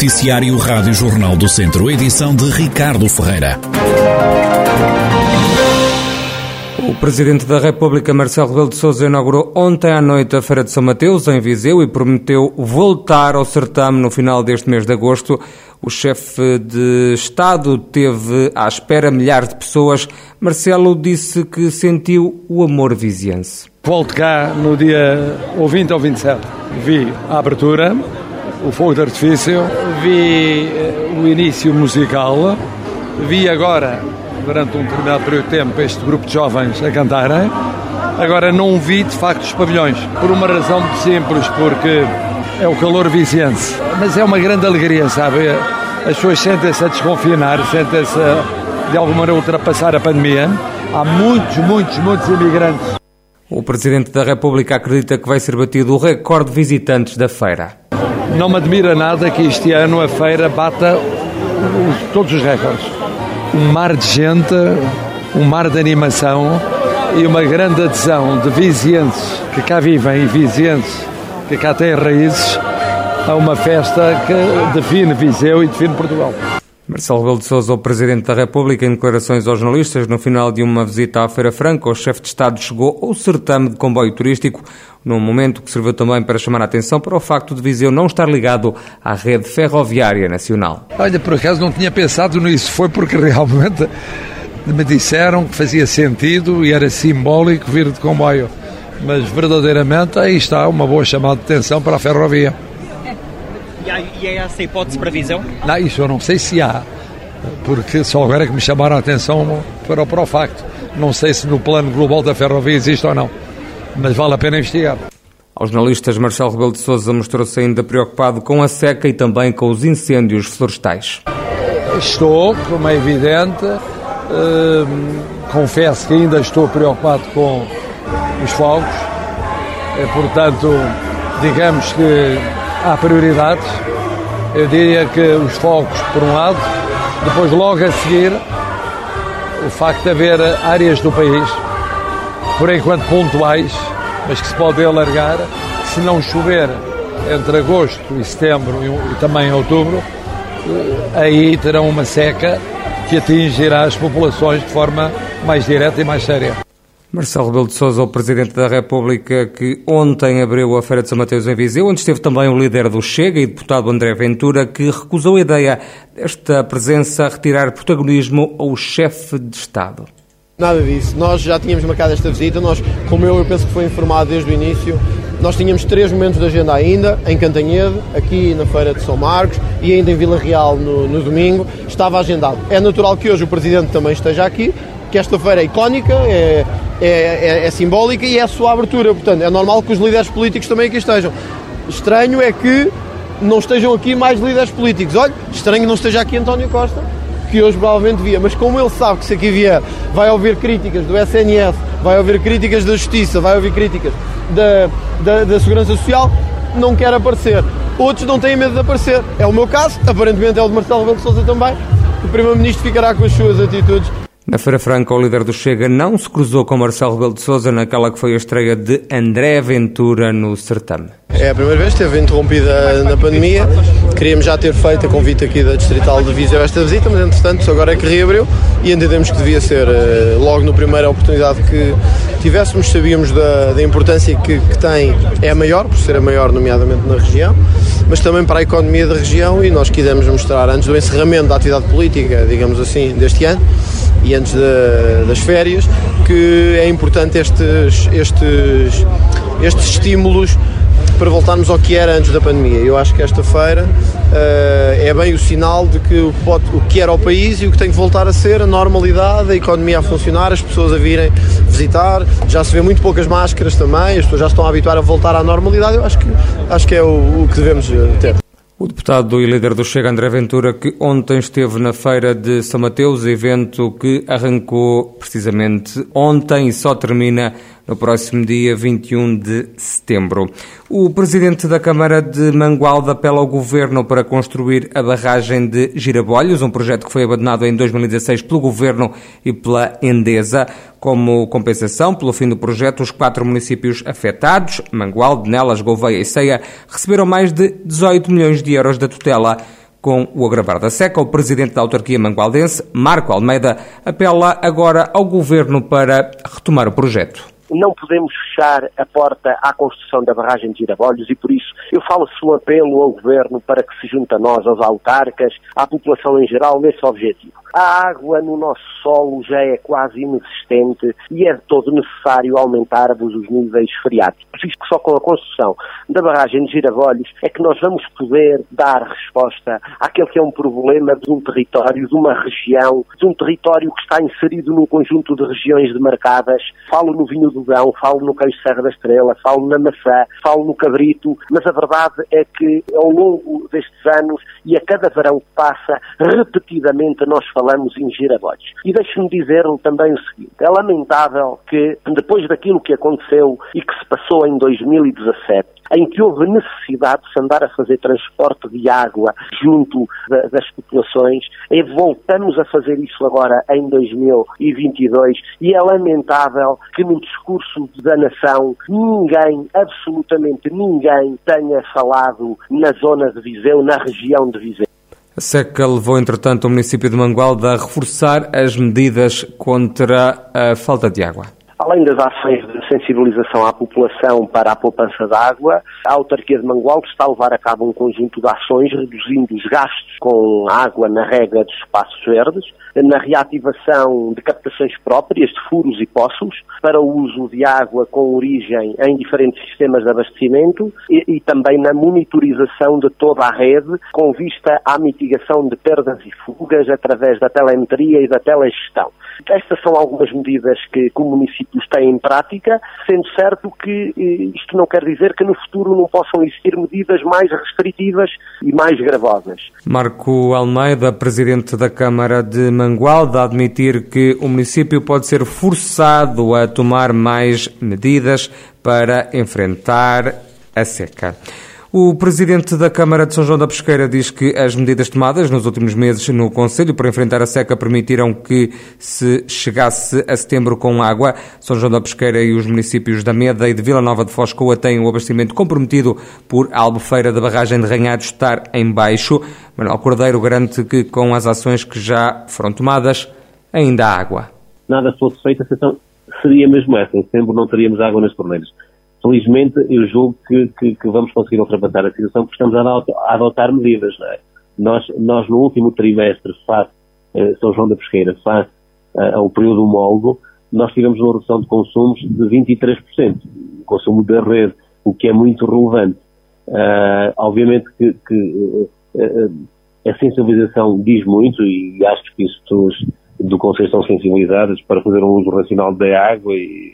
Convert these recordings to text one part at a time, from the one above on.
Noticiário Rádio Jornal do Centro, edição de Ricardo Ferreira. O Presidente da República, Marcelo Rebelo de Sousa, inaugurou ontem à noite a Feira de São Mateus, em Viseu, e prometeu voltar ao certame no final deste mês de agosto. O chefe de Estado teve à espera milhares de pessoas. Marcelo disse que sentiu o amor viziense. Volto cá no dia ou 20 ou 27. Vi a abertura, o fogo de artifício, vi eh, o início musical, vi agora, durante um determinado período de tempo, este grupo de jovens a cantarem. Agora não vi de facto os pavilhões, por uma razão muito simples, porque é o calor viziense. Mas é uma grande alegria, sabe? As pessoas sentem-se a desconfinar, sentem-se de alguma maneira ultrapassar a pandemia. Há muitos, muitos, muitos imigrantes. O Presidente da República acredita que vai ser batido o recorde de visitantes da feira. Não me admira nada que este ano a feira bata todos os recordes. Um mar de gente, um mar de animação e uma grande adesão de vizienses que cá vivem e vizienses que cá têm raízes a uma festa que define Viseu e define Portugal. Marcelo Rebelo de Sousa, o Presidente da República, em declarações aos jornalistas, no final de uma visita à Feira Franca, o chefe de Estado chegou ao certame de comboio turístico, num momento que serviu também para chamar a atenção para o facto de Viseu não estar ligado à rede ferroviária nacional. Olha, por acaso não tinha pensado nisso, foi porque realmente me disseram que fazia sentido e era simbólico vir de comboio. Mas verdadeiramente aí está uma boa chamada de atenção para a ferrovia. E há, e há essa hipótese para visão? Não, isso eu não sei se há, porque só agora é que me chamaram a atenção para, para o facto. Não sei se no plano global da ferrovia existe ou não, mas vale a pena investigar. Aos jornalistas, Marcelo Rebelo de Sousa mostrou-se ainda preocupado com a seca e também com os incêndios florestais. Estou, como é evidente, hum, confesso que ainda estou preocupado com os fogos, é, portanto, digamos que há prioridades. Eu diria que os fogos, por um lado, depois, logo a seguir, o facto de haver áreas do país, por enquanto pontuais, mas que se pode alargar, se não chover entre agosto e setembro e, também outubro, eh, aí terão uma seca que atingirá as populações de forma mais direta e mais séria. Marcelo Rebelo de Sousa, o Presidente da República, que ontem abriu a Feira de São Mateus em Viseu, onde esteve também o líder do Chega e deputado André Ventura, que recusou a ideia desta presença retirar protagonismo ao chefe de Estado. Nada disso. Nós já tínhamos marcado esta visita. Nós, como eu, eu penso que foi informado desde o início, nós tínhamos três momentos de agenda ainda, em Cantanhede, aqui na Feira de São Marcos e ainda em Vila Real no, no domingo. Estava agendado. É natural que hoje o Presidente também esteja aqui, que esta feira é icónica, é, é, é, é, simbólica e é a sua abertura. Portanto, é normal que os líderes políticos também aqui estejam. Estranho é que não estejam aqui mais líderes políticos. Olha, estranho não esteja aqui António Costa, que hoje provavelmente via, mas como ele sabe que se aqui vier vai ouvir críticas do SNS, vai ouvir críticas da Justiça, vai ouvir críticas da, da, da Segurança Social, não quer aparecer. Outros não têm medo de aparecer. É o meu caso, aparentemente é o de Marcelo Rebelo de Sousa também. O Primeiro-Ministro ficará com as suas atitudes na Feira Franca, o líder do Chega não se cruzou com Marcelo Rebelo de Sousa naquela que foi a estreia de André Ventura no certame. É a primeira vez, esteve interrompida na pandemia. Queríamos já ter feito a convite aqui da Distrital de Viseu esta visita, mas entretanto agora é que reabriu e entendemos que devia ser eh, logo na primeira oportunidade que tivéssemos. Sabíamos da, da importância que, que tem, é a maior, por ser a maior, nomeadamente na região, mas também para a economia da região e nós quisemos mostrar antes do encerramento da atividade política, digamos assim, deste ano e antes das férias, que é importante estes, estes, estes estímulos para voltarmos ao que era antes da pandemia. Eu acho que esta feira uh, é bem o sinal de que o, pode, o que era o país e o que tem que voltar a ser a normalidade, a economia a funcionar, as pessoas a virem visitar. Já se vê muito poucas máscaras também, as pessoas já estão a habituar a voltar à normalidade. Eu acho que, acho que é o, o que devemos eh, ter. O deputado e líder do Chega, André Ventura, que ontem esteve na feira de São Mateus, evento que arrancou precisamente ontem e só termina no próximo dia 21 de setembro. O presidente da Câmara de Mangualda apela ao governo para construir a barragem de Girabolhos, um projeto que foi abandonado em 2016 pelo governo e pela Endesa. Como compensação pelo fim do projeto, os quatro municípios afetados, Mangualde, Nelas, Gouveia e Ceia, receberam mais de 18 milhões de euros da tutela Com o agravar da seca, o presidente da autarquia mangualdense, Marco Almeida, apela agora ao governo para retomar o projeto não podemos fechar a porta à construção da barragem de Girabolhos e por isso eu faço um apelo ao Governo para que se junte a nós, aos autarcas, à população em geral, nesse objetivo. A água no nosso solo já é quase inexistente e é de todo necessário aumentarmos os níveis freáticos. Isto que só com a construção da barragem de Girabolhos é que nós vamos poder dar resposta àquele que é um problema de um território, de uma região, de um território que está inserido num conjunto de regiões demarcadas. Falo no vinho do Dão, falo no queijo Serra da Estrela, falo na maçã, falo no cabrito, mas a verdade é que ao longo destes anos e a cada verão que passa, repetidamente nós falamos em girabotes. E deixe-me dizer-lhe também o seguinte: é lamentável que, depois daquilo que aconteceu e que se passou em 2017, em que houve necessidade de se andar a fazer transporte de água junto das populações, e voltamos a fazer isso agora em 2022 e é lamentável que no discurso da nação ninguém, absolutamente ninguém, tenha falado na zona de Viseu, na região de Viseu. A seca levou, entretanto, o município de Mangualde a reforçar as medidas contra a falta de água. Além das ações de sensibilização à população para a poupança de água, a autarquia de Mangualde está a levar a cabo um conjunto de ações reduzindo os gastos com água na rega dos espaços verdes, na reativação de captações próprias de furos e poços para o uso de água com origem em diferentes sistemas de abastecimento e, e também na monitorização de toda a rede com vista à mitigação de perdas e fugas através da telemetria e da telegestão. Estas são algumas medidas que, que o município tem em prática, sendo certo que isto não quer dizer que no futuro não possam existir medidas mais restritivas e mais gravosas. Marco Almeida, presidente da Câmara de Mangualde, a admitir que o município pode ser forçado a tomar mais medidas para enfrentar a seca. O presidente da Câmara de São João da Pesqueira diz que as medidas tomadas nos últimos meses no Conselho para enfrentar a seca permitiram que se chegasse a setembro com água. São João da Pesqueira e os municípios da Meda e de Vila Nova de Foscoa têm o abastecimento comprometido por albufeira da barragem de Ranhado estar em baixo. Manuel Cordeiro garante que com as ações que já foram tomadas, ainda há água. Nada fosse feito, a seria mesmo essa. Em setembro não teríamos água nas torneiras felizmente, eu julgo que, que, que, vamos conseguir ultrapassar a situação porque estamos a, adotar medidas. É? Nós, nós, no último trimestre, face eh, São João da Pesqueira, face eh, ao período homólogo, nós tivemos uma redução de consumos de 23%, o consumo da rede, o que é muito relevante. Uh, obviamente que, que uh, a sensibilização diz muito e acho que as pessoas do Conselho estão sensibilizadas para fazer um uso racional da água e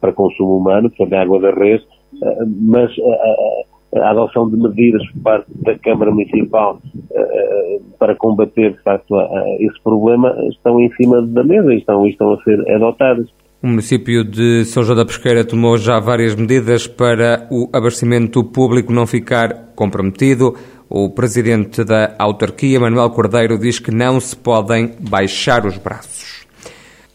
para consumo humano, portanto, a água da res, eh, mas a, a, adoção de medidas por parte da Câmara Municipal eh, para combater, de facto, esse problema estão em cima da mesa e estão, estão a ser adotadas. O município de São João da Pesqueira tomou já várias medidas para o abastecimento público não ficar comprometido. O presidente da autarquia, Manuel Cordeiro, diz que não se podem baixar os braços.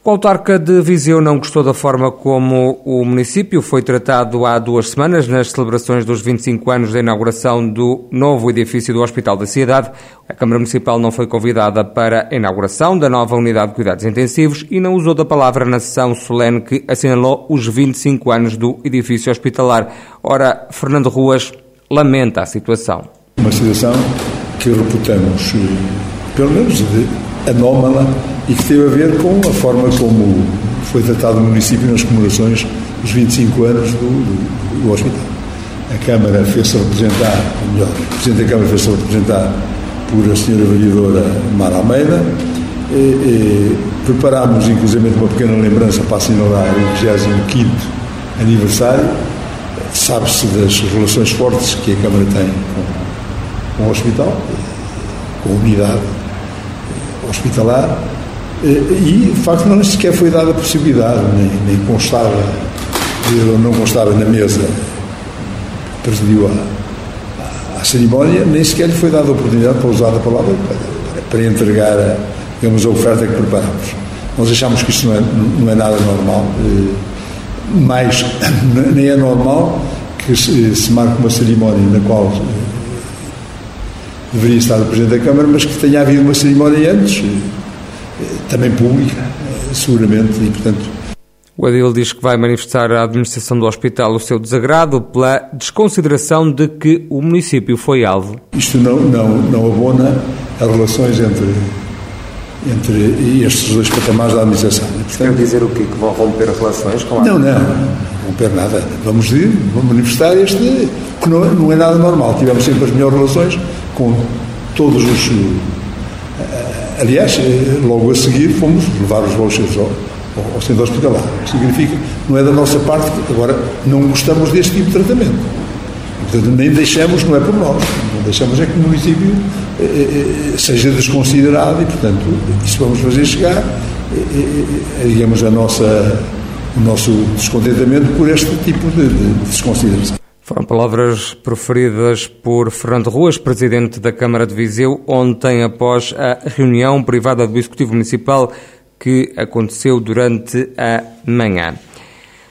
O autarca de Viseu não gostou da forma como o município foi tratado há duas semanas nas celebrações dos 25 anos da inauguração do novo edifício do Hospital da Cidade. A Câmara Municipal não foi convidada para a inauguração da nova unidade de cuidados intensivos e não usou da palavra na sessão solene que assinalou os 25 anos do edifício hospitalar. Ora, Fernando Ruas lamenta a situação. Uma situação que reputamos, pelo menos de anómala e que teve a ver com a forma como foi tratado o município nas comemorações dos 25 anos do, do, do hospital. A Câmara fez-se representar, ou melhor, o Presidente da Câmara fez-se representar por a Senhora Vereadora Mara Almeida. E, e, preparámos, inclusive, uma pequena lembrança para assinalar o 25 aniversário. Sabe-se das relações fortes que a Câmara tem com, com o hospital, com a unidade hospitalar eh, e, de facto, não sequer foi dada a possibilidade, nem, nem constava, não constava na mesa, presidiu a, a, cerimónia, nem sequer lhe foi dada a oportunidade, para usar a palavra, para, para entregar a, digamos, a oferta que preparamos. Nós achamos que isto não é, não é nada normal, eh, mas nem é normal que se, se marque uma cerimónia na qual deveria estar o Presidente da Câmara, mas que tenha havido uma cerimónia antes, também pública, seguramente, e portanto o Adil diz que vai manifestar à administração do hospital o seu desagrado pela desconsideração de que o município foi alvo. Isto não, não, não abona as relações entre, entre estes dois patamares da administração. Portanto, Quer dizer o quê? Que vão romper relações com a Não, não, não romper nada. Vamos, ir, vamos manifestar este, que não, não é nada normal. Tivemos sempre as melhores relações com todos os. Eh, aliás, eh, logo a seguir fomos levar os vouchers ao ao centro hospitalar. Significa, não é da nossa parte, agora não gostamos deste tipo de tratamento. Portanto, nem deixamos, não é por nós, não deixamos é que o município eh, seja desconsiderado e, portanto, isso vamos fazer chegar, digamos, a nossa, o nosso descontentamento por este tipo de, de desconsideração. Foram palavras proferidas por Fernando Ruas, presidente da Câmara de Viseu, ontem após a reunião privada do Executivo Municipal que aconteceu durante a manhã.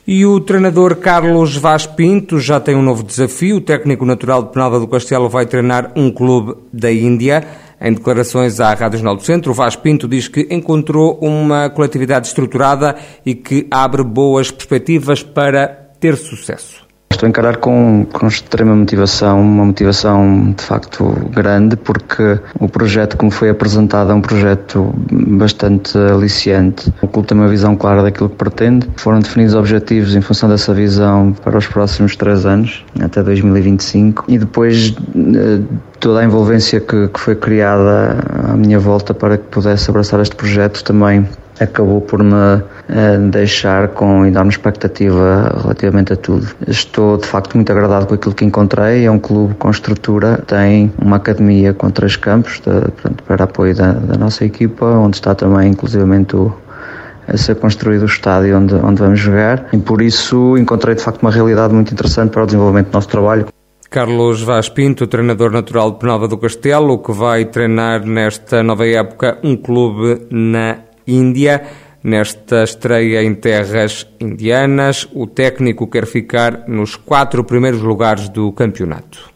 E o treinador Carlos Vaz Pinto já tem um novo desafio. O técnico natural de Penalva do Castelo vai treinar um clube da Índia. Em declarações à Rádio Jornal do Centro, Vaz Pinto diz que encontrou uma coletividade estruturada e que abre boas perspectivas para ter sucesso. Estou a encarar com, com extrema motivação, uma motivação de facto grande, porque o projeto que me foi apresentado é um projeto bastante aliciante. O clube tem uma visão clara daquilo que pretende. Foram definidos objetivos em função dessa visão para os próximos três anos, até 2025, e depois eh, toda a envolvência que, que foi criada à minha volta para que pudesse abraçar este projeto também acabou por me eh, deixar com enorme expectativa relativamente a tudo. Estou de facto muito agradado com aquilo que encontrei. É um clube com estrutura, tem uma academia com três campos de, portanto, para apoio da, da, nossa equipa, onde está também inclusivamente o, a ser construído o estádio onde, onde vamos jogar e por isso encontrei de facto uma realidade muito interessante para o desenvolvimento do nosso trabalho. Carlos Vaz Pinto, treinador natural de Penalva do Castelo, que vai treinar nesta nova época um clube na Índia. Nesta estreia em terras indianas, o técnico quer ficar nos quatro primeiros lugares do campeonato.